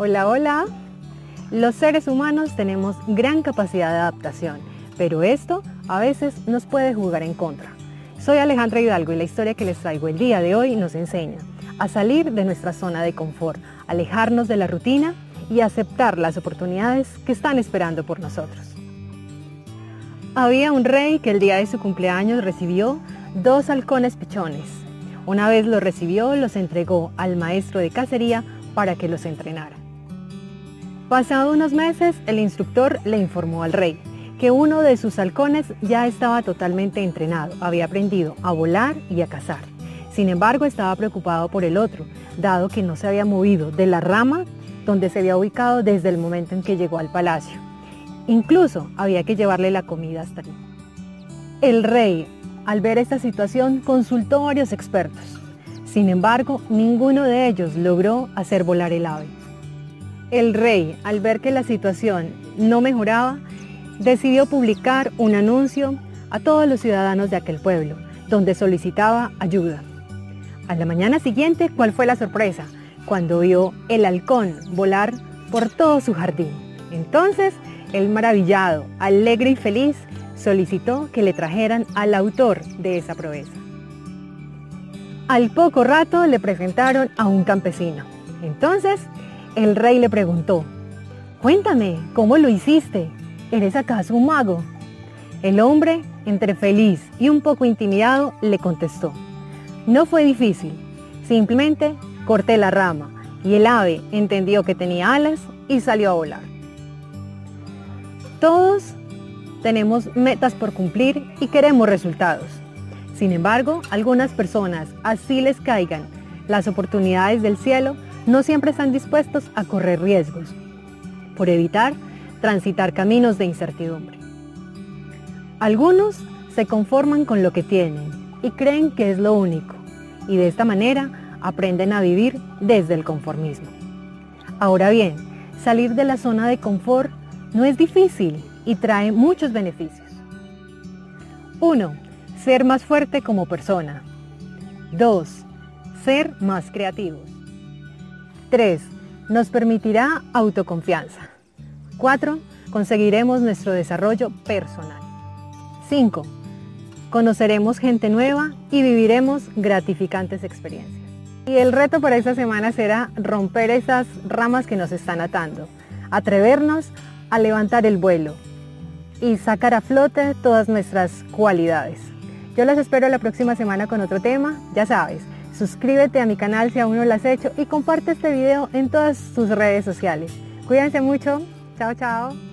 Hola, hola. Los seres humanos tenemos gran capacidad de adaptación, pero esto a veces nos puede jugar en contra. Soy Alejandra Hidalgo y la historia que les traigo el día de hoy nos enseña a salir de nuestra zona de confort, alejarnos de la rutina y aceptar las oportunidades que están esperando por nosotros. Había un rey que el día de su cumpleaños recibió dos halcones pichones. Una vez los recibió, los entregó al maestro de cacería para que los entrenara. Pasado unos meses, el instructor le informó al rey que uno de sus halcones ya estaba totalmente entrenado, había aprendido a volar y a cazar. Sin embargo, estaba preocupado por el otro, dado que no se había movido de la rama donde se había ubicado desde el momento en que llegó al palacio. Incluso había que llevarle la comida hasta allí. El rey, al ver esta situación, consultó a varios expertos. Sin embargo, ninguno de ellos logró hacer volar el ave. El rey, al ver que la situación no mejoraba, decidió publicar un anuncio a todos los ciudadanos de aquel pueblo, donde solicitaba ayuda. A la mañana siguiente, ¿cuál fue la sorpresa? Cuando vio el halcón volar por todo su jardín. Entonces, el maravillado, alegre y feliz, solicitó que le trajeran al autor de esa proeza. Al poco rato le presentaron a un campesino. Entonces, el rey le preguntó, Cuéntame, ¿cómo lo hiciste? ¿Eres acaso un mago? El hombre, entre feliz y un poco intimidado, le contestó, No fue difícil, simplemente corté la rama y el ave entendió que tenía alas y salió a volar. Todos tenemos metas por cumplir y queremos resultados. Sin embargo, algunas personas, así les caigan las oportunidades del cielo, no siempre están dispuestos a correr riesgos por evitar transitar caminos de incertidumbre. Algunos se conforman con lo que tienen y creen que es lo único y de esta manera aprenden a vivir desde el conformismo. Ahora bien, salir de la zona de confort no es difícil y trae muchos beneficios. 1. Ser más fuerte como persona. 2. Ser más creativos. 3. Nos permitirá autoconfianza. 4. Conseguiremos nuestro desarrollo personal. 5. Conoceremos gente nueva y viviremos gratificantes experiencias. Y el reto para esta semana será romper esas ramas que nos están atando, atrevernos a levantar el vuelo y sacar a flote todas nuestras cualidades. Yo las espero la próxima semana con otro tema, ya sabes, Suscríbete a mi canal si aún no lo has hecho y comparte este video en todas tus redes sociales. Cuídense mucho. Chao, chao.